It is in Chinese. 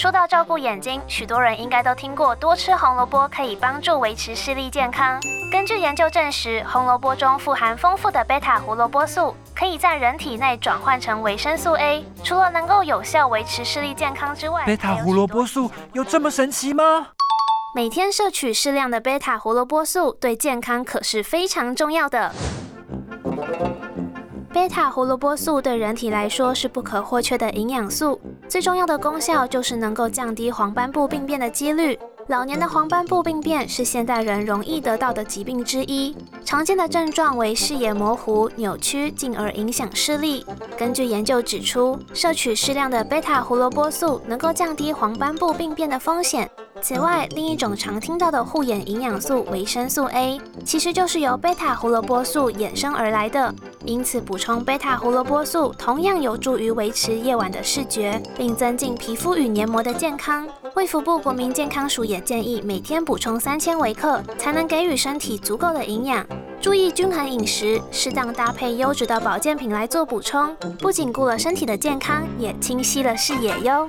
说到照顾眼睛，许多人应该都听过多吃红萝卜可以帮助维持视力健康。根据研究证实，红萝卜中富含丰富的贝塔胡萝卜素，可以在人体内转换成维生素 A，除了能够有效维持视力健康之外，贝塔胡萝卜素有这么神奇吗？每天摄取适量的贝塔胡萝卜素，对健康可是非常重要的。贝塔胡萝卜素对人体来说是不可或缺的营养素，最重要的功效就是能够降低黄斑部病变的几率。老年的黄斑部病变是现代人容易得到的疾病之一，常见的症状为视野模糊、扭曲，进而影响视力。根据研究指出，摄取适量的贝塔胡萝卜素能够降低黄斑部病变的风险。此外，另一种常听到的护眼营养素维生素 A，其实就是由贝塔胡萝卜素衍生而来的。因此，补充贝塔胡萝卜素同样有助于维持夜晚的视觉，并增进皮肤与黏膜的健康。卫福部国民健康署也建议每天补充三千微克，才能给予身体足够的营养。注意均衡饮食，适当搭配优质的保健品来做补充，不仅顾了身体的健康，也清晰了视野哟。